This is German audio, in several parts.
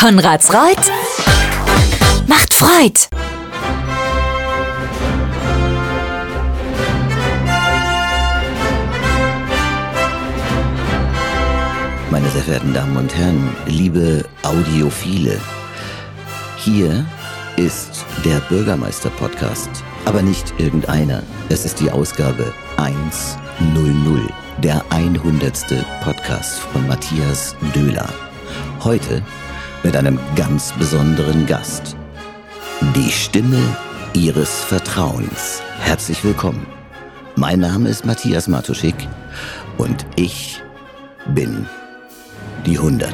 Konrads Reut macht Freud. Meine sehr verehrten Damen und Herren, liebe Audiophile, hier ist der Bürgermeister-Podcast, aber nicht irgendeiner. Es ist die Ausgabe 100, der 100. Podcast von Matthias Döhler. Heute mit einem ganz besonderen Gast. Die Stimme Ihres Vertrauens. Herzlich willkommen. Mein Name ist Matthias Matuschik und ich bin die 100.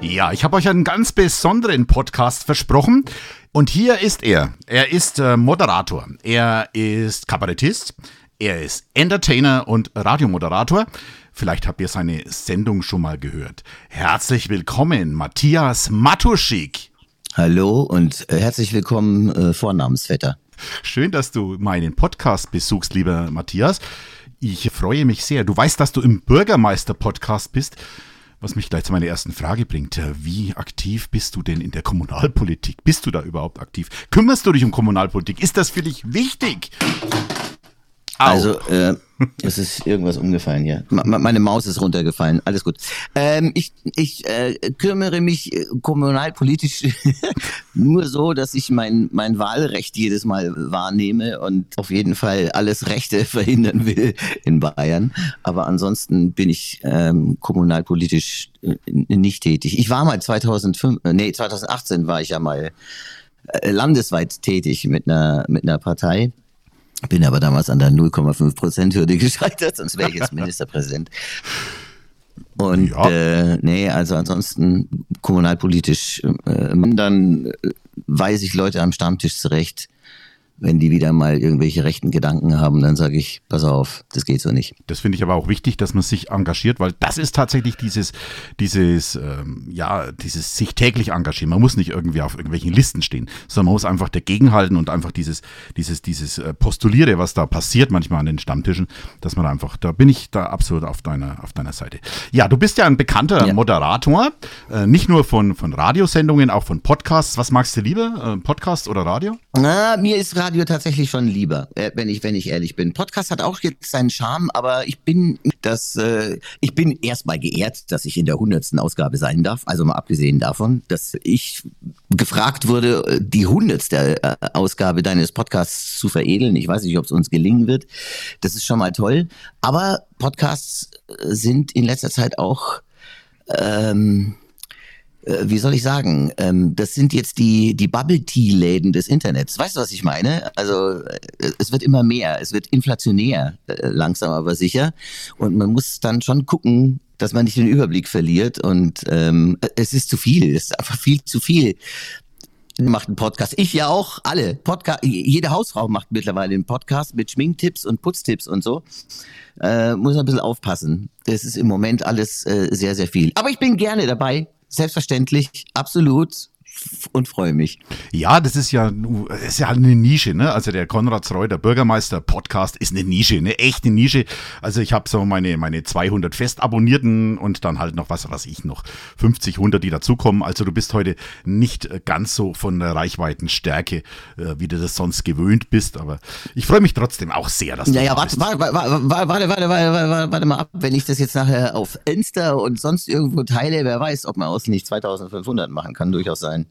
Ja, ich habe euch einen ganz besonderen Podcast versprochen. Und hier ist er. Er ist äh, Moderator. Er ist Kabarettist. Er ist Entertainer und Radiomoderator. Vielleicht habt ihr seine Sendung schon mal gehört. Herzlich willkommen, Matthias Matuschik. Hallo und äh, herzlich willkommen, äh, Vornamensvetter. Schön, dass du meinen Podcast besuchst, lieber Matthias. Ich freue mich sehr. Du weißt, dass du im Bürgermeister-Podcast bist. Was mich gleich zu meiner ersten Frage bringt. Wie aktiv bist du denn in der Kommunalpolitik? Bist du da überhaupt aktiv? Kümmerst du dich um Kommunalpolitik? Ist das für dich wichtig? Au. Also, äh, es ist irgendwas umgefallen hier. meine Maus ist runtergefallen. Alles gut. Ähm, ich ich äh, kümmere mich äh, kommunalpolitisch nur so, dass ich mein, mein Wahlrecht jedes Mal wahrnehme und auf jeden Fall alles Rechte verhindern will in Bayern. Aber ansonsten bin ich ähm, kommunalpolitisch äh, nicht tätig. Ich war mal 2005, äh, nee, 2018 war ich ja mal landesweit tätig mit einer, mit einer Partei. Bin aber damals an der 0,5 Prozent Hürde gescheitert, sonst wäre ich jetzt Ministerpräsident. Und ja. äh, nee, also ansonsten kommunalpolitisch, äh, dann äh, weise ich Leute am Stammtisch zurecht, wenn die wieder mal irgendwelche rechten Gedanken haben, dann sage ich, pass auf, das geht so nicht. Das finde ich aber auch wichtig, dass man sich engagiert, weil das ist tatsächlich dieses, dieses, ähm, ja, dieses sich täglich engagieren. Man muss nicht irgendwie auf irgendwelchen Listen stehen, sondern man muss einfach dagegenhalten und einfach dieses, dieses, dieses äh, Postuliere, was da passiert manchmal an den Stammtischen, dass man einfach, da bin ich da absolut auf deiner, auf deiner Seite. Ja, du bist ja ein bekannter ja. Moderator, äh, nicht nur von, von Radiosendungen, auch von Podcasts. Was magst du lieber, äh, Podcast oder Radio? Na, mir ist Radio Radio tatsächlich schon lieber, äh, wenn ich wenn ich ehrlich bin. Podcast hat auch jetzt seinen Charme, aber ich bin das äh, ich bin erstmal geehrt, dass ich in der hundertsten Ausgabe sein darf. Also mal abgesehen davon, dass ich gefragt wurde, äh, die hundertste äh, Ausgabe deines Podcasts zu veredeln. Ich weiß nicht, ob es uns gelingen wird. Das ist schon mal toll. Aber Podcasts sind in letzter Zeit auch ähm, äh, wie soll ich sagen, ähm, das sind jetzt die, die Bubble-Tea-Läden des Internets. Weißt du, was ich meine? Also äh, es wird immer mehr, es wird inflationär, äh, langsam aber sicher. Und man muss dann schon gucken, dass man nicht den Überblick verliert. Und ähm, es ist zu viel, es ist einfach viel zu viel. Macht einen Podcast. Ich ja auch, alle. Podcast, jede Hausfrau macht mittlerweile einen Podcast mit Schminktipps und Putztipps und so. Äh, muss ein bisschen aufpassen. Das ist im Moment alles äh, sehr, sehr viel. Aber ich bin gerne dabei selbstverständlich, absolut und freue mich. Ja, das ist ja, ist ja eine Nische, ne? Also der Konrad Reu, der Bürgermeister Podcast, ist eine Nische, eine echte Nische. Also ich habe so meine, meine 200 Festabonnierten und dann halt noch, was was ich, noch 50, 100, die dazukommen. Also du bist heute nicht äh, ganz so von der Reichweitenstärke, äh, wie du das sonst gewöhnt bist. Aber ich freue mich trotzdem auch sehr, dass du Naja, warte, warte, warte, warte, warte, warte, warte mal ab, wenn ich das jetzt nachher auf Insta und sonst irgendwo teile, wer weiß, ob man aus nicht 2500 machen kann, durchaus sein.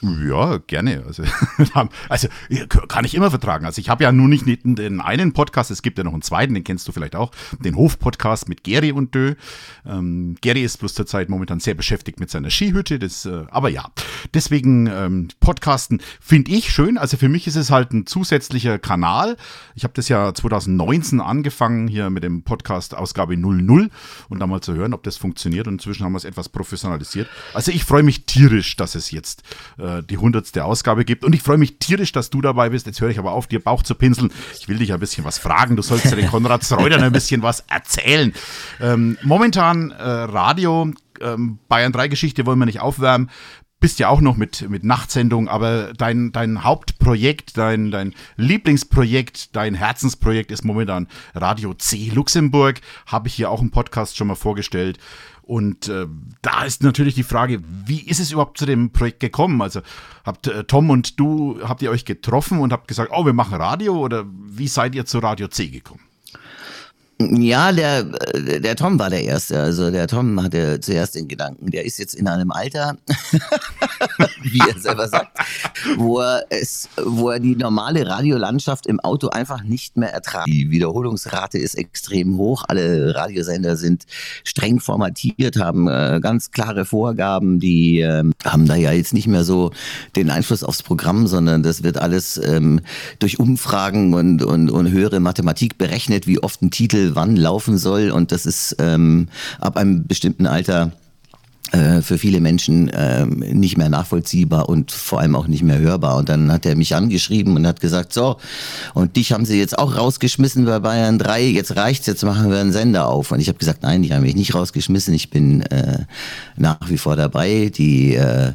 Ja, gerne. Also, also kann ich immer vertragen. Also ich habe ja nur nicht den einen Podcast, es gibt ja noch einen zweiten, den kennst du vielleicht auch, den Hof-Podcast mit Gary und Dö. Ähm, Gary ist bloß zurzeit momentan sehr beschäftigt mit seiner Skihütte, das, äh, aber ja, deswegen ähm, Podcasten finde ich schön. Also für mich ist es halt ein zusätzlicher Kanal. Ich habe das ja 2019 angefangen hier mit dem Podcast Ausgabe 00 und da mal zu hören, ob das funktioniert und inzwischen haben wir es etwas professionalisiert. Also ich freue mich tierisch, dass es jetzt äh, die hundertste Ausgabe gibt. Und ich freue mich tierisch, dass du dabei bist. Jetzt höre ich aber auf, dir Bauch zu pinseln. Ich will dich ein bisschen was fragen. Du sollst ja den Konrad Zreudern ein bisschen was erzählen. Ähm, momentan äh, Radio, ähm, Bayern 3 Geschichte wollen wir nicht aufwärmen. bist ja auch noch mit, mit Nachtsendung, aber dein, dein Hauptprojekt, dein, dein Lieblingsprojekt, dein Herzensprojekt ist momentan Radio C Luxemburg. Habe ich hier auch im Podcast schon mal vorgestellt. Und äh, da ist natürlich die Frage, wie ist es überhaupt zu dem Projekt gekommen? Also habt äh, Tom und du, habt ihr euch getroffen und habt gesagt, oh, wir machen Radio oder wie seid ihr zu Radio C gekommen? Ja, der, der Tom war der Erste. Also der Tom hatte zuerst den Gedanken, der ist jetzt in einem Alter, wie er selber sagt, wo er, es, wo er die normale Radiolandschaft im Auto einfach nicht mehr ertragt. Die Wiederholungsrate ist extrem hoch. Alle Radiosender sind streng formatiert, haben äh, ganz klare Vorgaben. Die äh, haben da ja jetzt nicht mehr so den Einfluss aufs Programm, sondern das wird alles ähm, durch Umfragen und, und, und höhere Mathematik berechnet, wie oft ein Titel wann laufen soll. Und das ist ähm, ab einem bestimmten Alter äh, für viele Menschen äh, nicht mehr nachvollziehbar und vor allem auch nicht mehr hörbar. Und dann hat er mich angeschrieben und hat gesagt, so, und dich haben sie jetzt auch rausgeschmissen bei Bayern 3, jetzt reicht's, jetzt machen wir einen Sender auf. Und ich habe gesagt, nein, die haben mich nicht rausgeschmissen, ich bin äh, nach wie vor dabei. Die äh,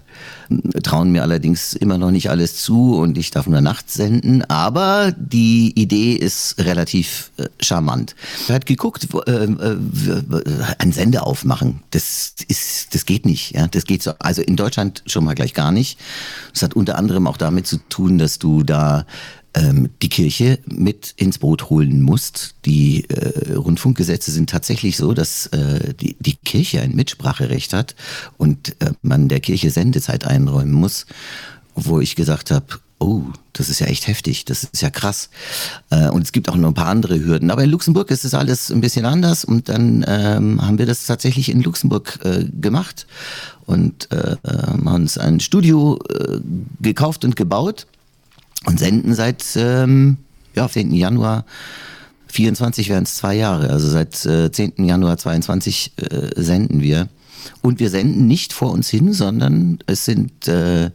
trauen mir allerdings immer noch nicht alles zu und ich darf nur nachts senden. Aber die Idee ist relativ äh, charmant. Er hat geguckt, äh, äh, einen Sender aufmachen. Das ist, das geht nicht. Ja, das geht so. Also in Deutschland schon mal gleich gar nicht. Das hat unter anderem auch damit zu tun, dass du da die Kirche mit ins Boot holen musst. Die äh, Rundfunkgesetze sind tatsächlich so, dass äh, die, die Kirche ein Mitspracherecht hat und äh, man der Kirche Sendezeit einräumen muss, wo ich gesagt habe, oh, das ist ja echt heftig, das ist ja krass. Äh, und es gibt auch noch ein paar andere Hürden. Aber in Luxemburg ist das alles ein bisschen anders und dann ähm, haben wir das tatsächlich in Luxemburg äh, gemacht und äh, haben uns ein Studio äh, gekauft und gebaut und senden seit ähm, ja, 10. Januar 24 wären es zwei Jahre. Also seit äh, 10. Januar 22 äh, senden wir. Und wir senden nicht vor uns hin, sondern es sind äh,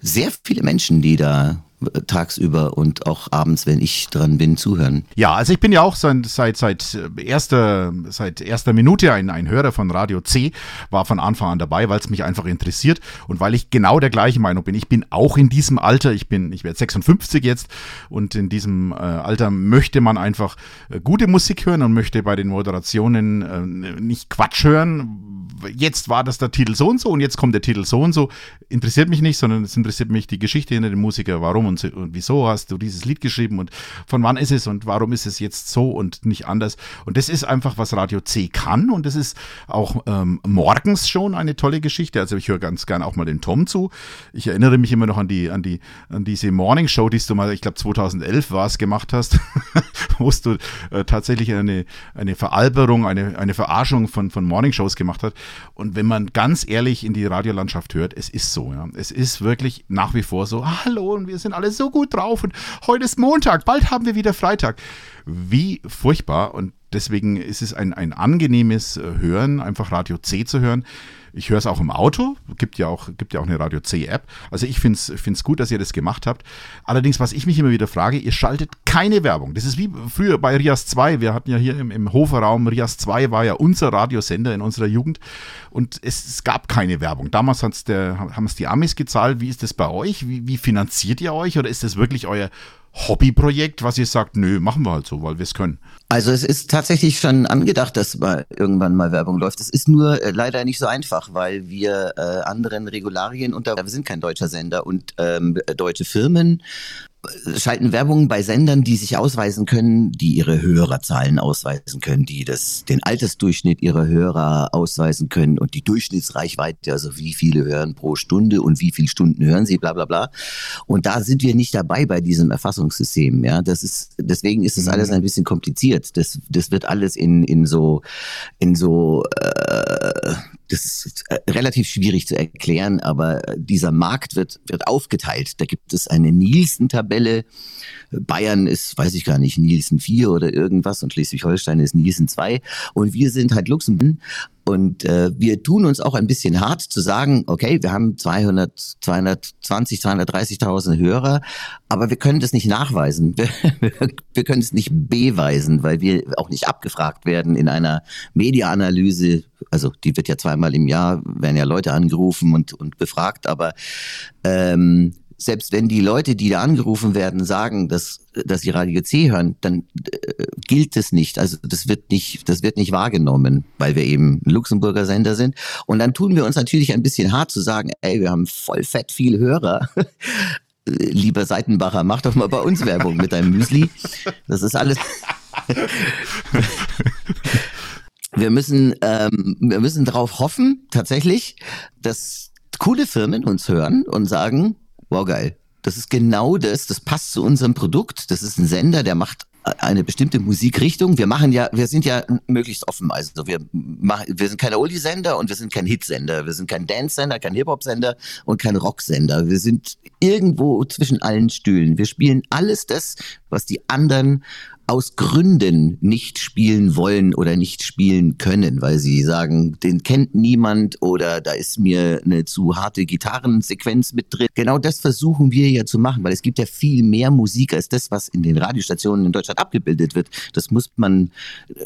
sehr viele Menschen, die da tagsüber und auch abends, wenn ich dran bin, zuhören. Ja, also ich bin ja auch seit, seit, seit, erster, seit erster Minute ein, ein Hörer von Radio C, war von Anfang an dabei, weil es mich einfach interessiert und weil ich genau der gleichen Meinung bin. Ich bin auch in diesem Alter, ich bin, ich werde 56 jetzt und in diesem äh, Alter möchte man einfach äh, gute Musik hören und möchte bei den Moderationen äh, nicht Quatsch hören. Jetzt war das der Titel so und so und jetzt kommt der Titel so und so. Interessiert mich nicht, sondern es interessiert mich die Geschichte hinter dem Musiker, warum und, und wieso hast du dieses Lied geschrieben und von wann ist es und warum ist es jetzt so und nicht anders. Und das ist einfach, was Radio C kann und das ist auch ähm, morgens schon eine tolle Geschichte. Also ich höre ganz gern auch mal den Tom zu. Ich erinnere mich immer noch an die, an die, an diese Morning Show, die du mal, ich glaube 2011 war es, gemacht hast, wo du äh, tatsächlich eine, eine Veralberung, eine, eine Verarschung von, von Morning Shows gemacht hast. Und wenn man ganz ehrlich in die Radiolandschaft hört, es ist so, ja. Es ist wirklich nach wie vor so, hallo und wir sind alle so gut drauf und heute ist Montag, bald haben wir wieder Freitag. Wie furchtbar und deswegen ist es ein, ein angenehmes äh, Hören, einfach Radio C zu hören. Ich höre es auch im Auto, gibt ja auch, gibt ja auch eine Radio C-App. Also ich finde es gut, dass ihr das gemacht habt. Allerdings, was ich mich immer wieder frage, ihr schaltet keine Werbung. Das ist wie früher bei Rias 2. Wir hatten ja hier im, im Hoferraum, Rias 2 war ja unser Radiosender in unserer Jugend und es, es gab keine Werbung. Damals der, haben es die Amis gezahlt. Wie ist das bei euch? Wie, wie finanziert ihr euch oder ist das wirklich euer Hobbyprojekt, was ihr sagt, nö, machen wir halt so, weil wir es können? Also es ist tatsächlich schon angedacht, dass mal irgendwann mal Werbung läuft. Es ist nur äh, leider nicht so einfach, weil wir äh, anderen Regularien unter, wir sind kein deutscher Sender und ähm, deutsche Firmen schalten Werbung bei Sendern, die sich ausweisen können, die ihre Hörerzahlen ausweisen können, die das, den Altersdurchschnitt ihrer Hörer ausweisen können und die Durchschnittsreichweite, also wie viele hören pro Stunde und wie viele Stunden hören sie, bla bla bla. Und da sind wir nicht dabei bei diesem Erfassungssystem. Ja, das ist deswegen ist das mhm. alles ein bisschen kompliziert. Das, das wird alles in in so in so äh, das ist äh, relativ schwierig zu erklären, aber dieser Markt wird, wird aufgeteilt. Da gibt es eine Nielsen-Tabelle. Bayern ist, weiß ich gar nicht, Nielsen 4 oder irgendwas und Schleswig-Holstein ist Nielsen 2. Und wir sind halt Luxemburg. Und äh, wir tun uns auch ein bisschen hart zu sagen, okay, wir haben 200, 220, 230.000 Hörer, aber wir können das nicht nachweisen. Wir, wir können es nicht beweisen, weil wir auch nicht abgefragt werden in einer Mediaanalyse also die wird ja zweimal im Jahr, werden ja Leute angerufen und, und befragt, aber ähm, selbst wenn die Leute, die da angerufen werden, sagen, dass, dass sie Radio C hören, dann äh, gilt es nicht. Also das wird nicht, das wird nicht wahrgenommen, weil wir eben Luxemburger Sender sind. Und dann tun wir uns natürlich ein bisschen hart zu sagen, ey, wir haben voll fett viel Hörer. Lieber Seitenbacher, mach doch mal bei uns Werbung mit deinem Müsli. Das ist alles. wir müssen, ähm, wir müssen darauf hoffen, tatsächlich, dass coole Firmen uns hören und sagen, wow, geil. Das ist genau das, das passt zu unserem Produkt. Das ist ein Sender, der macht eine bestimmte Musikrichtung. Wir machen ja, wir sind ja möglichst offen. Also wir machen, wir sind kein Oldie-Sender und wir sind kein Hit-Sender. Wir sind kein Dance-Sender, kein Hip-Hop-Sender und kein Rock-Sender. Wir sind irgendwo zwischen allen Stühlen. Wir spielen alles das, was die anderen aus Gründen nicht spielen wollen oder nicht spielen können, weil sie sagen, den kennt niemand oder da ist mir eine zu harte Gitarrensequenz mit drin. Genau das versuchen wir ja zu machen, weil es gibt ja viel mehr Musik als das, was in den Radiostationen in Deutschland abgebildet wird. Das muss man,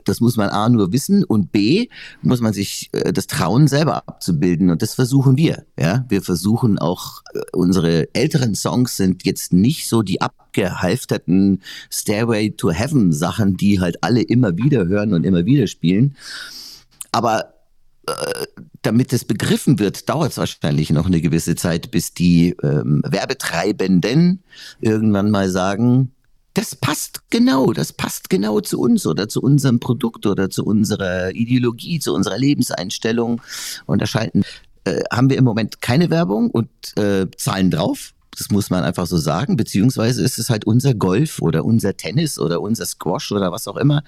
das muss man A nur wissen und B muss man sich äh, das trauen, selber abzubilden und das versuchen wir. Ja, wir versuchen auch äh, unsere älteren Songs sind jetzt nicht so die abgehalfterten Stairway to Heaven Sachen, die halt alle immer wieder hören und immer wieder spielen. Aber äh, damit es begriffen wird, dauert es wahrscheinlich noch eine gewisse Zeit, bis die ähm, Werbetreibenden irgendwann mal sagen, das passt genau, das passt genau zu uns oder zu unserem Produkt oder zu unserer Ideologie, zu unserer Lebenseinstellung. Und da schalten, äh, haben wir im Moment keine Werbung und äh, zahlen drauf. Das muss man einfach so sagen. Beziehungsweise ist es halt unser Golf oder unser Tennis oder unser Squash oder was auch immer.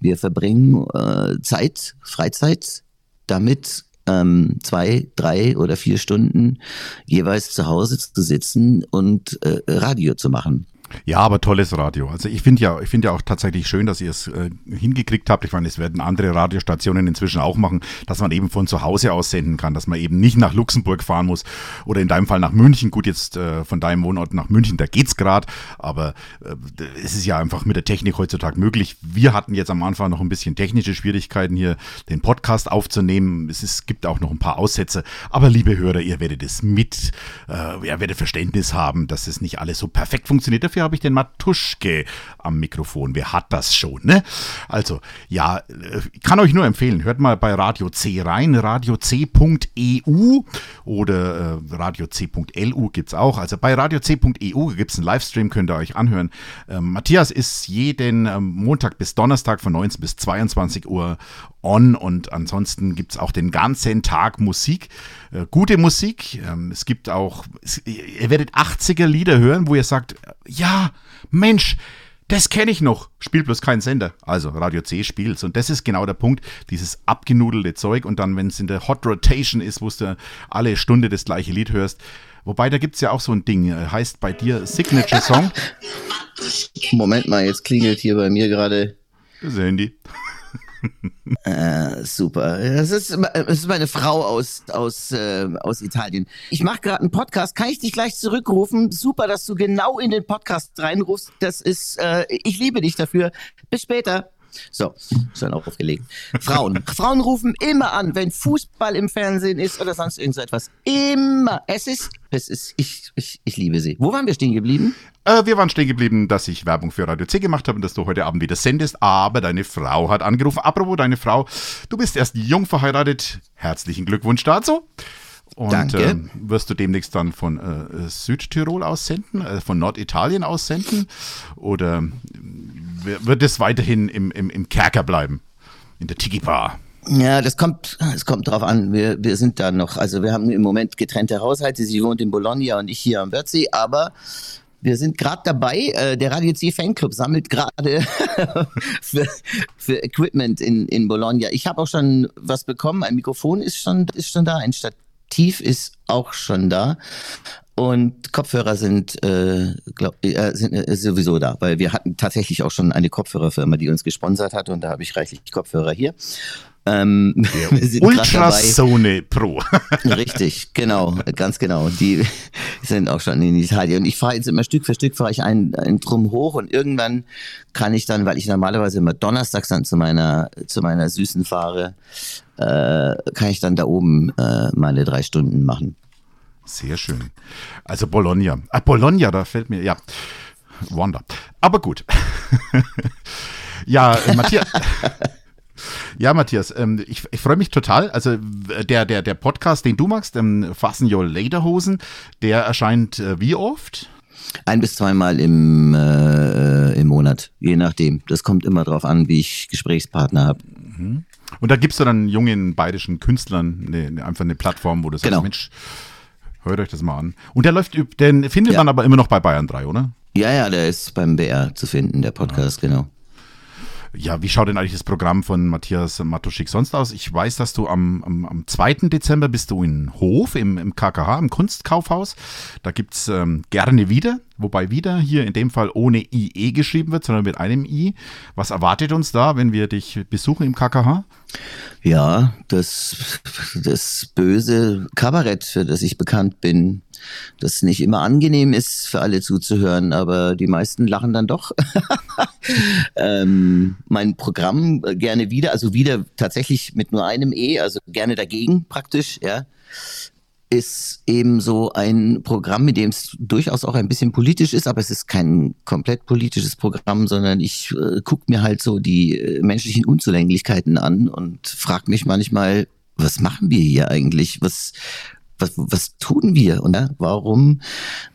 Wir verbringen äh, Zeit, Freizeit damit, ähm, zwei, drei oder vier Stunden jeweils zu Hause zu sitzen und äh, Radio zu machen. Ja, aber tolles Radio. Also ich finde ja, ich finde ja auch tatsächlich schön, dass ihr es äh, hingekriegt habt. Ich meine, es werden andere Radiostationen inzwischen auch machen, dass man eben von zu Hause aus senden kann, dass man eben nicht nach Luxemburg fahren muss oder in deinem Fall nach München. Gut, jetzt äh, von deinem Wohnort nach München, da geht's gerade, aber äh, es ist ja einfach mit der Technik heutzutage möglich. Wir hatten jetzt am Anfang noch ein bisschen technische Schwierigkeiten hier, den Podcast aufzunehmen. Es ist, gibt auch noch ein paar Aussätze, aber liebe Hörer, ihr werdet es mit, äh, ihr werdet Verständnis haben, dass es nicht alles so perfekt funktioniert. Dafür habe ich den Matuschke am Mikrofon. Wer hat das schon, ne? Also, ja, ich kann euch nur empfehlen, hört mal bei Radio C rein, radioc.eu oder äh, radioc.lu gibt es auch. Also bei radioc.eu gibt es einen Livestream, könnt ihr euch anhören. Ähm, Matthias ist jeden ähm, Montag bis Donnerstag von 19 bis 22 Uhr on und ansonsten gibt es auch den ganzen Tag Musik. Äh, gute Musik. Ähm, es gibt auch, es, ihr werdet 80er Lieder hören, wo ihr sagt, ja, Mensch, das kenne ich noch. Spielt bloß kein Sender. Also Radio C spielt's. Und das ist genau der Punkt. Dieses abgenudelte Zeug. Und dann, wenn es in der Hot Rotation ist, wo du alle Stunde das gleiche Lied hörst. Wobei, da gibt es ja auch so ein Ding. Äh, heißt bei dir Signature Song. Moment mal, jetzt klingelt hier bei mir gerade. Das Handy äh, super. Das ist, das ist meine Frau aus, aus, äh, aus Italien. Ich mache gerade einen Podcast. Kann ich dich gleich zurückrufen? Super, dass du genau in den Podcast reinrufst. Das ist, äh, ich liebe dich dafür. Bis später. So, ist dann auch aufgelegt. Frauen. Frauen rufen immer an, wenn Fußball im Fernsehen ist oder sonst irgend so etwas. Immer. Es ist, es ist, ich, ich, ich liebe sie. Wo waren wir stehen geblieben? Äh, wir waren stehen geblieben, dass ich Werbung für Radio C gemacht habe und dass du heute Abend wieder sendest, aber deine Frau hat angerufen. Apropos deine Frau, du bist erst jung verheiratet. Herzlichen Glückwunsch dazu. Und Danke. Äh, wirst du demnächst dann von äh, Südtirol aussenden, äh, von Norditalien aussenden? Oder wird es weiterhin im, im, im Kerker bleiben? In der Tiki-Bar? Ja, das kommt, es kommt drauf an. Wir, wir sind da noch, also wir haben im Moment getrennte Haushalte. Sie wohnt in Bologna und ich hier am Wörthsee, aber wir sind gerade dabei. Äh, der Radio C Fanclub sammelt gerade für, für Equipment in, in Bologna. Ich habe auch schon was bekommen. Ein Mikrofon ist schon, ist schon da. Ein Stativ ist auch schon da. Und Kopfhörer sind, äh, glaub, äh, sind äh, sowieso da, weil wir hatten tatsächlich auch schon eine Kopfhörerfirma, die uns gesponsert hat und da habe ich reichlich Kopfhörer hier. Ähm, Ultrasone Pro. Richtig, genau, ganz genau. Die sind auch schon in Italien. Und ich fahre jetzt immer Stück für Stück, fahre ich einen, einen Drum hoch und irgendwann kann ich dann, weil ich normalerweise immer donnerstags dann zu meiner, zu meiner Süßen fahre, äh, kann ich dann da oben äh, meine drei Stunden machen. Sehr schön. Also Bologna. Ah, Bologna, da fällt mir, ja. Wanda. Aber gut. ja, Matthias. Ja, Matthias, ähm, ich, ich freue mich total. Also der, der, der Podcast, den du magst, ähm, Fassen Your Lederhosen, der erscheint äh, wie oft? Ein bis zweimal im, äh, im Monat, je nachdem. Das kommt immer darauf an, wie ich Gesprächspartner habe. Mhm. Und da gibst du dann jungen bayerischen Künstlern eine, einfach eine Plattform, wo du sagst, Genau. Mensch, hört euch das mal an. Und der läuft, den findet Ja. man aber immer noch bei Bayern 3, oder? Ja, ja, der ist beim BR zu finden, der Podcast, genau. Ja, wie schaut denn eigentlich das Programm von Matthias Matuschik sonst aus? Ich weiß, dass du am, am, am 2. Dezember bist du in Hof im, im KKH, im Kunstkaufhaus. Da gibt's ähm, gerne wieder, wobei wieder hier in dem Fall ohne IE geschrieben wird, sondern mit einem I. Was erwartet uns da, wenn wir dich besuchen im KKH? Ja, das, das böse Kabarett, für das ich bekannt bin, das nicht immer angenehm ist für alle zuzuhören, aber die meisten lachen dann doch. ähm, mein Programm äh, gerne wieder, also wieder tatsächlich mit nur einem E, also gerne dagegen praktisch, ja, ist eben so ein Programm, mit dem es durchaus auch ein bisschen politisch ist, aber es ist kein komplett politisches Programm, sondern ich äh, gucke mir halt so die äh, menschlichen Unzulänglichkeiten an und frage mich manchmal, was machen wir hier eigentlich? Was, was, was tun wir? Und warum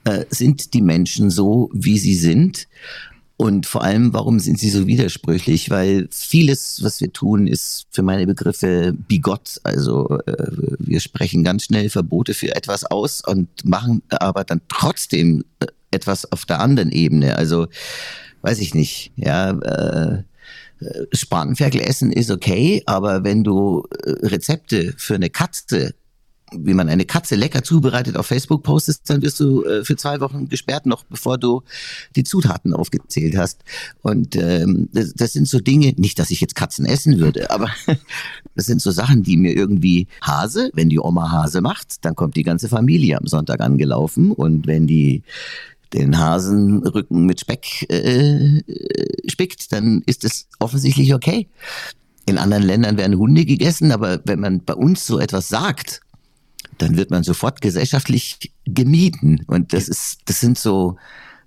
äh, sind die Menschen so, wie sie sind? Und vor allem, warum sind sie so widersprüchlich? Weil vieles, was wir tun, ist für meine Begriffe bigott. Also äh, wir sprechen ganz schnell Verbote für etwas aus und machen aber dann trotzdem äh, etwas auf der anderen Ebene. Also weiß ich nicht. Ja, äh, äh, Spanferkel essen ist okay, aber wenn du äh, Rezepte für eine Katze wie man eine Katze lecker zubereitet auf Facebook postest, dann wirst du äh, für zwei Wochen gesperrt, noch bevor du die Zutaten aufgezählt hast. Und ähm, das, das sind so Dinge, nicht, dass ich jetzt Katzen essen würde, aber das sind so Sachen, die mir irgendwie Hase, wenn die Oma Hase macht, dann kommt die ganze Familie am Sonntag angelaufen und wenn die den Hasenrücken mit Speck äh, äh, spickt, dann ist es offensichtlich okay. In anderen Ländern werden Hunde gegessen, aber wenn man bei uns so etwas sagt, dann wird man sofort gesellschaftlich gemieden. Und das ist, das sind so,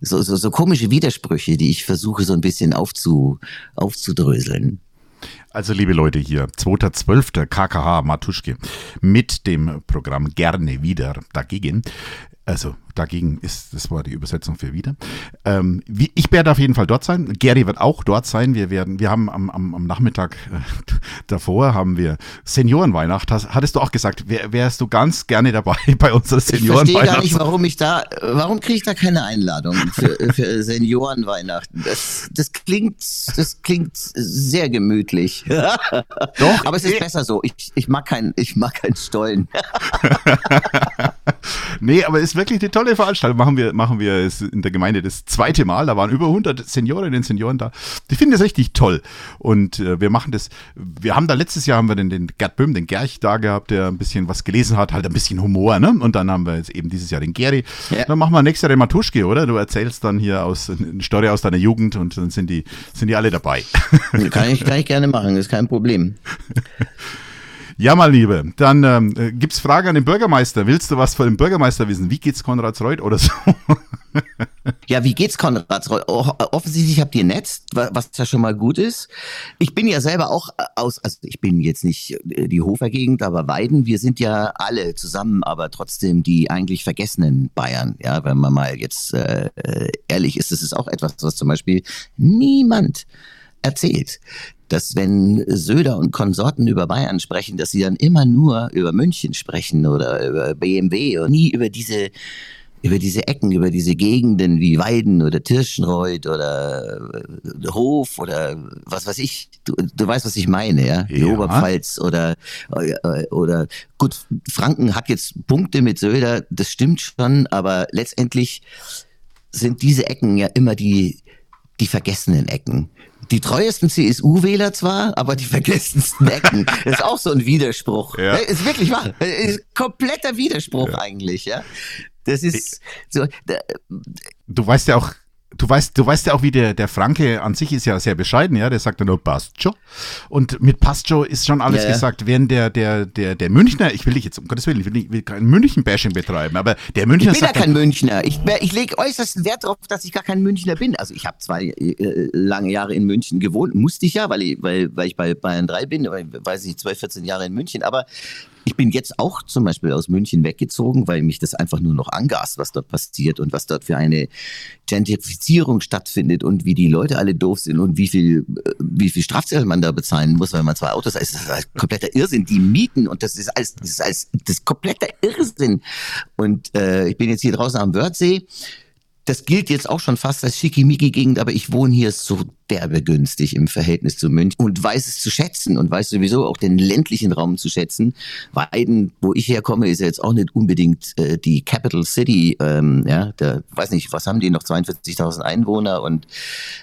so, so, so komische Widersprüche, die ich versuche so ein bisschen aufzu, aufzudröseln. Also, liebe Leute, hier, 2.12. KKH Matuschke mit dem Programm Gerne wieder dagegen. Also, dagegen ist, das war die Übersetzung für wieder. Ähm, wie, ich werde auf jeden Fall dort sein. Gary wird auch dort sein. Wir werden, wir haben am, am, am Nachmittag äh, davor haben wir Seniorenweihnacht. Hast, hattest du auch gesagt, wär, wärst du ganz gerne dabei bei unserer Ich verstehe Seniorenweihnacht? gar nicht, warum ich da, warum kriege ich da keine Einladung für, für Seniorenweihnachten? Das, das klingt, das klingt sehr gemütlich. Doch, Aber es ist besser so. Ich, ich mag keinen, ich mag keinen Stollen. Nee, aber ist wirklich eine tolle Veranstaltung. Machen wir, machen wir es in der Gemeinde das zweite Mal. Da waren über 100 Seniorinnen und Senioren da. Die finden das richtig toll. Und äh, wir machen das, wir haben da letztes Jahr haben wir den, den Gerd Böhm, den Gerch da gehabt, der ein bisschen was gelesen hat, halt ein bisschen Humor, ne? Und dann haben wir jetzt eben dieses Jahr den Geri. Ja. Dann machen wir nächstes Jahr den Matuschke, oder? Du erzählst dann hier aus eine Story aus deiner Jugend und dann sind die, sind die alle dabei. Kann ich, kann ich gerne machen, ist kein Problem. Ja, mal Liebe, dann ähm, äh, gibt's Fragen an den Bürgermeister. Willst du was von dem Bürgermeister wissen? Wie geht's Konradsreuth oder so? Ja, wie geht's Konrad? O- Offensichtlich habt ihr Netz, wa- was ja schon mal gut ist. Ich bin ja selber auch aus, also ich bin jetzt nicht äh, die Hofer-Gegend, aber Weiden, wir sind ja alle zusammen, aber trotzdem die eigentlich vergessenen Bayern. Ja, wenn man mal jetzt äh, äh, ehrlich ist, das ist auch etwas, was zum Beispiel niemand erzählt. Dass wenn Söder und Konsorten über Bayern sprechen, dass sie dann immer nur über München sprechen oder über BMW und nie über diese über diese Ecken, über diese Gegenden wie Weiden oder Tirschenreuth oder äh, Hof oder was weiß ich. Du, du weißt, was ich meine, ja? Die Ja. Oberpfalz oder, äh, oder gut, Franken hat jetzt Punkte mit Söder, das stimmt schon, aber letztendlich sind diese Ecken ja immer die die vergessenen Ecken. Die treuesten CSU-Wähler zwar, aber die vergessensten Ecken. Das ist auch so ein Widerspruch. Ja. Ist wirklich wahr. Ist kompletter Widerspruch eigentlich, ja. Das ist so. Da, Du weißt ja auch, du weißt, du weißt ja auch, wie der, der Franke an sich ist ja sehr bescheiden, ja. Der sagt dann nur passt schon. Und mit passt schon ist schon alles Ja, ja. gesagt. Während der, der, der, der Münchner, ich will dich jetzt, um Gottes Willen, ich will, nicht, will kein München-Bashing betreiben, aber der Münchner ich bin ja kein Münchner. Ich, ich lege äußersten Wert darauf, dass ich gar kein Münchner bin. Also ich habe zwei äh, lange Jahre in München gewohnt, musste ich ja, weil ich, weil, weil ich bei Bayern 3 bin, ich weiß nicht, 12, 14 Jahre in München. Aber ich bin jetzt auch zum Beispiel aus München weggezogen, weil mich das einfach nur noch angast, was dort passiert und was dort für eine Gentrifizierung stattfindet und wie die Leute alle doof sind und wie viel, äh, wie viel Strafzettel man da bezahlen muss, weil man zwei Autos hat. Das ist halt kompletter Irrsinn. Die Mieten und das ist alles, das ist alles, das ist kompletter Irrsinn. Und äh, ich bin jetzt hier draußen am Wörthsee. Das gilt jetzt auch schon fast als Schickimicki-Gegend, aber ich wohne hier so derbe günstig im Verhältnis zu München und weiß es zu schätzen und weiß sowieso auch den ländlichen Raum zu schätzen. Weiden, wo ich herkomme, ist ja jetzt auch nicht unbedingt äh, die Capital City. Ähm, ja, da weiß nicht, was haben die noch 42.000 Einwohner und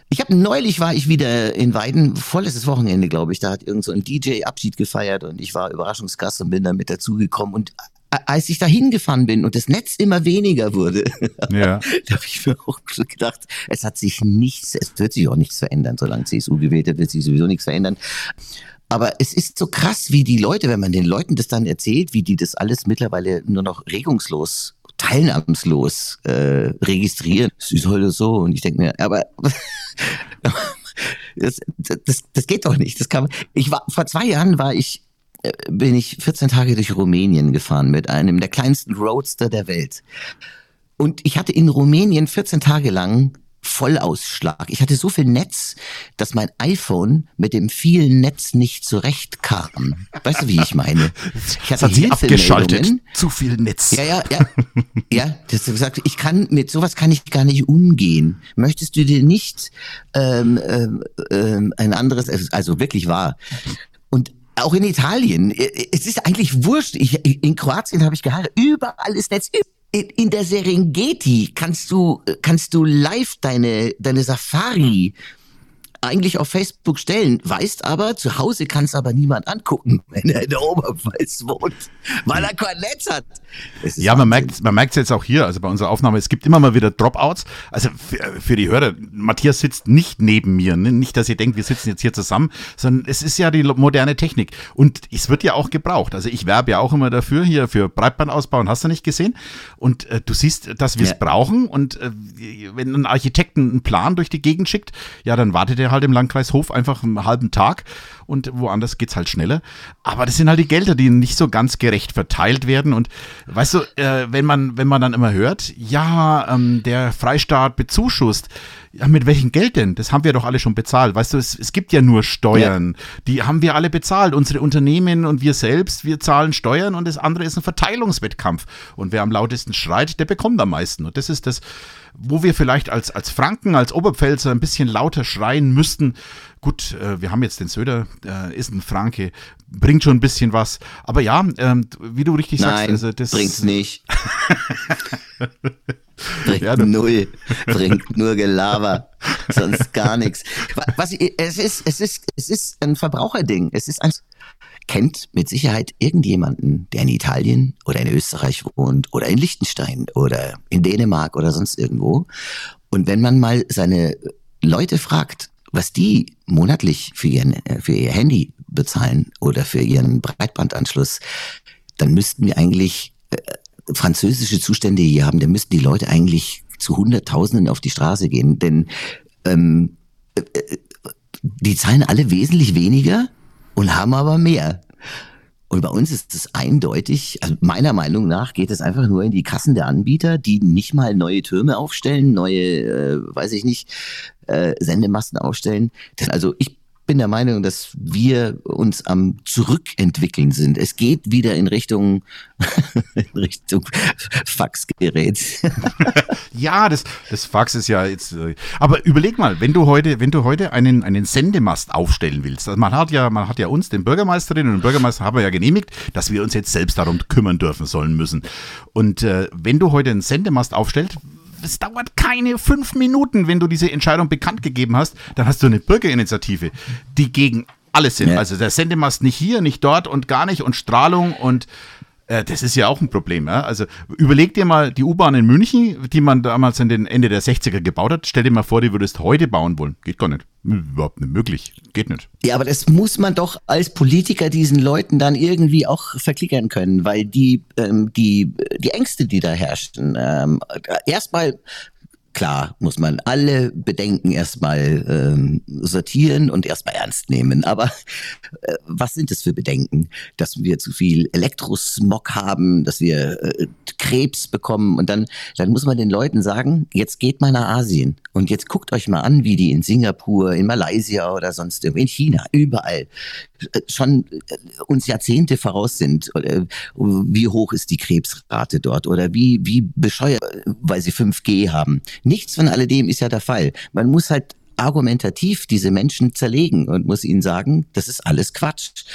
ich habe neulich war ich wieder in Weiden, volles Wochenende, glaube ich. Da hat irgend so ein DJ Abschied gefeiert und ich war Überraschungsgast und bin dann mit dazugekommen und als ich da hingefahren bin und das Netz immer weniger wurde, ja. da habe ich mir auch gedacht, es hat sich nichts, es wird sich auch nichts verändern, solange CSU gewählt wird, wird sich sowieso nichts verändern. Aber es ist so krass, wie die Leute, wenn man den Leuten das dann erzählt, wie die das alles mittlerweile nur noch regungslos, teilnahmslos äh, registrieren. Es ist heute so. Und ich denke mir, aber das, das, das geht doch nicht. Das kann, ich war, vor zwei Jahren war ich bin ich 14 Tage durch Rumänien gefahren mit einem der kleinsten Roadster der Welt. Und ich hatte in Rumänien 14 Tage lang Vollausschlag. Ich hatte so viel Netz, dass mein iPhone mit dem vielen Netz nicht zurechtkam. Weißt du, wie ich meine? Ich Das hat sie abgeschaltet. Zu viel Netz. Ja, ja, ja. Ja, das gesagt, ich kann, mit sowas kann ich gar nicht umgehen. Möchtest du dir nicht ähm, ähm, ähm, ein anderes, also wirklich wahr. Und auch in Italien, es ist eigentlich wurscht. Ich, in Kroatien habe ich geheiratet. Überall ist Netz. In, in der Serengeti kannst du, kannst du live deine, deine Safari eigentlich auf Facebook stellen, weißt aber, zu Hause kann es aber niemand angucken, wenn er in der Oberpfalz wohnt, weil er kein Netz hat. Es Ja, man merkt man merkt's jetzt auch hier, also bei unserer Aufnahme, es gibt immer mal wieder Dropouts. Also für, für die Hörer, Matthias sitzt nicht neben mir, ne? nicht, dass ihr denkt, wir sitzen jetzt hier zusammen, sondern es ist ja die moderne Technik und es wird ja auch gebraucht. Also ich werbe ja auch immer dafür, hier für Breitbandausbau und hast du nicht gesehen. Und äh, du siehst, dass wir es Ja. brauchen und äh, wenn ein Architekt einen Plan durch die Gegend schickt, ja, dann wartet er halt im Landkreis Hof einfach einen halben Tag und woanders geht's halt schneller. Aber das sind halt die Gelder, die nicht so ganz gerecht verteilt werden. Und weißt du, äh, wenn man, wenn man dann immer hört, ja, ähm, der Freistaat bezuschusst, ja, mit welchem Geld denn? Das haben wir doch alle schon bezahlt. Weißt du, es, es gibt ja nur Steuern. Die haben wir alle bezahlt. Unsere Unternehmen und wir selbst, wir zahlen Steuern und das andere ist ein Verteilungswettkampf. Und wer am lautesten schreit, der bekommt am meisten. Und das ist das, wo wir vielleicht als, als Franken, als Oberpfälzer ein bisschen lauter schreien müssten. Gut, äh, wir haben jetzt den Söder, äh, ist ein Franke, bringt schon ein bisschen was. Aber ja, ähm, wie du richtig sagst, Nein, also das bringt's nicht. bringt Ja, null, bringt nur Gelaber, sonst gar nichts. Wa- Was, ich- es ist, es ist, es ist ein Verbraucherding. Es ist ein, kennt mit Sicherheit irgendjemanden, der in Italien oder in Österreich wohnt oder in Liechtenstein oder in Dänemark oder sonst irgendwo. Und wenn man mal seine Leute fragt, was die monatlich für, ihren, äh, für ihr Handy bezahlen oder für ihren Breitbandanschluss, dann müssten wir eigentlich äh, französische Zustände hier haben, dann müssten die Leute eigentlich zu Hunderttausenden auf die Straße gehen, denn ähm, äh, äh, die zahlen alle wesentlich weniger und haben aber mehr. Und bei uns ist es eindeutig, also meiner Meinung nach geht es einfach nur in die Kassen der Anbieter, die nicht mal neue Türme aufstellen, neue, äh, weiß ich nicht, äh, Sendemasten aufstellen. Das, also ich bin der Meinung, dass wir uns am Zurückentwickeln sind. Es geht wieder in Richtung, in Richtung Faxgerät. Ja, das, das Fax ist ja jetzt. äh, Aber überleg mal, wenn du heute, wenn du heute einen, einen Sendemast aufstellen willst, also man hat ja, man hat ja uns, den Bürgermeisterinnen und den Bürgermeister, haben wir ja genehmigt, dass wir uns jetzt selbst darum kümmern dürfen sollen müssen. Und äh, wenn du heute einen Sendemast aufstellst, es dauert keine fünf Minuten, wenn du diese Entscheidung bekannt gegeben hast, dann hast du eine Bürgerinitiative, die gegen alles sind. Ja. Also der Sendemast nicht hier, nicht dort und gar nicht und Strahlung und das ist ja auch ein Problem. Ja? Also überleg dir mal die U-Bahn in München, die man damals in den Ende der 60er gebaut hat. Stell dir mal vor, die würdest heute bauen wollen. Geht gar nicht. Überhaupt nicht möglich. Geht nicht. Ja, aber das muss man doch als Politiker diesen Leuten dann irgendwie auch verklickern können, weil die, ähm, die, die Ängste, die da herrschten, ähm, erstmal Klar, muss man alle Bedenken erstmal ähm, sortieren und erstmal ernst nehmen. Aber äh, was sind es für Bedenken? Dass wir zu viel Elektrosmog haben, dass wir äh, Krebs bekommen und dann, dann muss man den Leuten sagen, jetzt geht mal nach Asien und jetzt guckt euch mal an, wie die in Singapur, in Malaysia oder sonst irgendwo, in China, überall äh, schon äh, uns Jahrzehnte voraus sind. Oder wie hoch ist die Krebsrate dort oder wie, wie bescheuert, weil sie 5G haben. Nichts von alledem ist ja der Fall. Man muss halt argumentativ diese Menschen zerlegen und muss ihnen sagen, das ist alles Quatsch.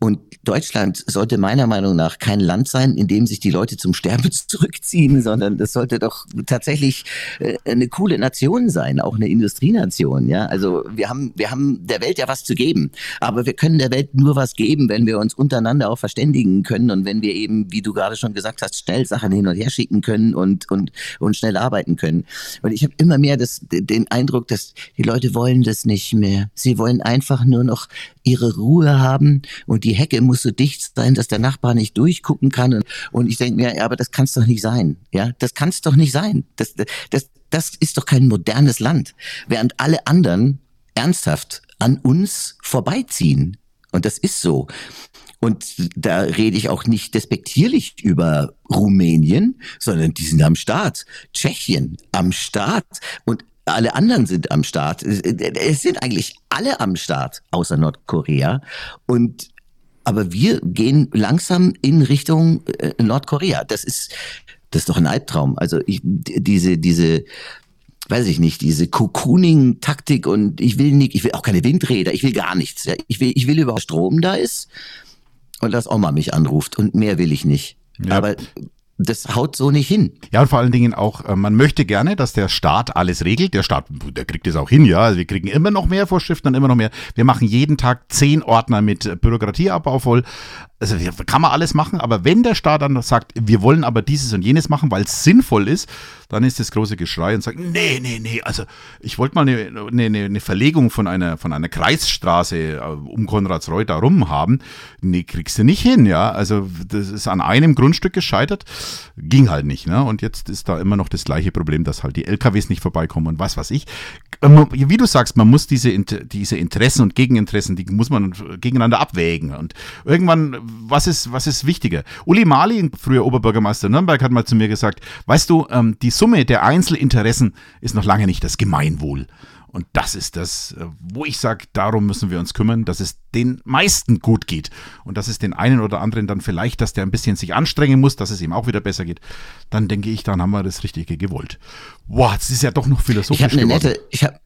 Und Deutschland sollte meiner Meinung nach kein Land sein, in dem sich die Leute zum Sterben zurückziehen, sondern das sollte doch tatsächlich äh, eine coole Nation sein, auch eine Industrienation. Ja, also wir haben wir haben der Welt ja was zu geben, aber wir können der Welt nur was geben, wenn wir uns untereinander auch verständigen können und wenn wir eben, wie du gerade schon gesagt hast, schnell Sachen hin und her schicken können und und und schnell arbeiten können. Und ich habe immer mehr das, den Eindruck, dass die Leute wollen das nicht mehr. Sie wollen einfach nur noch ihre Ruhe haben und die Hecke muss so dicht sein, dass der Nachbar nicht durchgucken kann. Und, und ich denke mir, ja, aber das kann es doch nicht sein. Ja, das kann es doch nicht sein. Das, das, das ist doch kein modernes Land. Während alle anderen ernsthaft an uns vorbeiziehen. Und das ist so. Und da rede ich auch nicht despektierlich über Rumänien, sondern die sind am Start. Tschechien am Start. Und alle anderen sind am Start. Es sind eigentlich alle am Start, außer Nordkorea. Und aber wir gehen langsam in Richtung äh, Nordkorea. Das ist, das ist doch ein Albtraum. Also ich, diese, diese, weiß ich nicht, diese Cocooning-Taktik und ich will nicht, ich will auch keine Windräder, ich will gar nichts. Ja. Ich will, ich will überhaupt Strom da ist und dass Oma mich anruft und mehr will ich nicht. Ja. Aber das haut so nicht hin. Ja, und vor allen Dingen auch, äh, man möchte gerne, dass der Staat alles regelt. Der Staat, der kriegt es auch hin, ja. Also wir kriegen immer noch mehr Vorschriften und immer noch mehr. Wir machen jeden Tag zehn Ordner mit Bürokratieabbau voll also kann man alles machen, aber wenn der Staat dann sagt, wir wollen aber dieses und jenes machen, weil es sinnvoll ist, dann ist das große Geschrei und sagt, nee, nee, nee, also ich wollte mal eine, eine, eine Verlegung von einer, von einer Kreisstraße äh, um Konradsreuth rum haben. Nee, kriegst du nicht hin, ja. Also das ist an einem Grundstück gescheitert, ging halt nicht, ne? Und jetzt ist da immer noch das gleiche Problem, dass halt die LKWs nicht vorbeikommen und was weiß ich. Ähm, wie du sagst, man muss diese, diese Interessen und Gegeninteressen, die muss man gegeneinander abwägen und irgendwann was ist, was ist wichtiger? Uli Mali, früher Oberbürgermeister Nürnberg, hat mal zu mir gesagt, weißt du, ähm, die Summe der Einzelinteressen ist noch lange nicht das Gemeinwohl. Und das ist das, äh, wo ich sage, darum müssen wir uns kümmern, dass es den meisten gut geht. Und dass es den einen oder anderen dann vielleicht, dass der ein bisschen sich anstrengen muss, dass es ihm auch wieder besser geht. Dann denke ich, dann haben wir das Richtige gewollt. Boah, das ist ja doch noch philosophisch ich eine Nette, ich habe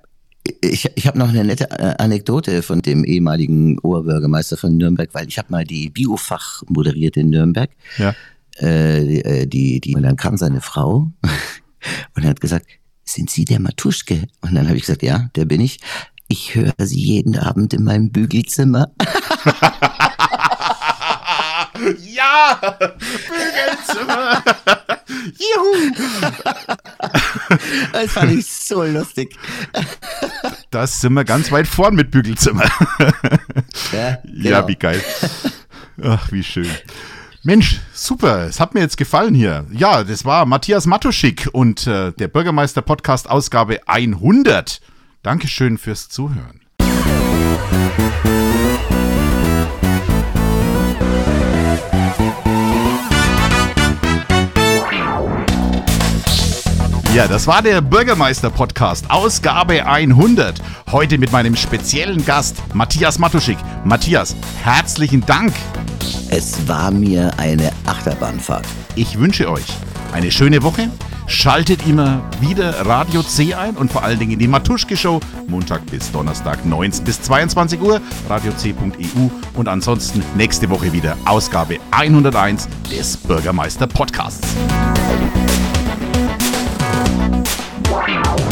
ich, ich habe noch eine nette äh, Anekdote von dem ehemaligen Oberbürgermeister von Nürnberg, weil ich habe mal die Biofach moderiert in Nürnberg. Ja. Äh, die, die, und dann kam seine Frau und hat gesagt, sind Sie der Matuschke? Und dann habe ich gesagt, ja, der bin ich. Ich höre Sie jeden Abend in meinem Bügelzimmer. ja, Bügelzimmer. Juhu! Das fand ich so lustig. Das sind wir ganz weit vorn mit Bügelzimmer. Ja, genau. ja wie geil. Ach, wie schön. Mensch, super, es hat mir jetzt gefallen hier. Ja, das war Matthias Matuschik und äh, der Bürgermeister-Podcast Ausgabe 100. Dankeschön fürs Zuhören. Ja, das war der Bürgermeister-Podcast, Ausgabe 100. Heute mit meinem speziellen Gast, Matthias Matuschik. Matthias, herzlichen Dank. Es war mir eine Achterbahnfahrt. Ich wünsche euch eine schöne Woche. Schaltet immer wieder Radio C ein und vor allen Dingen die Matuschke Show Montag bis Donnerstag 19 bis 22 Uhr radioc.eu und ansonsten nächste Woche wieder Ausgabe 101 des Bürgermeister Podcasts. Wow.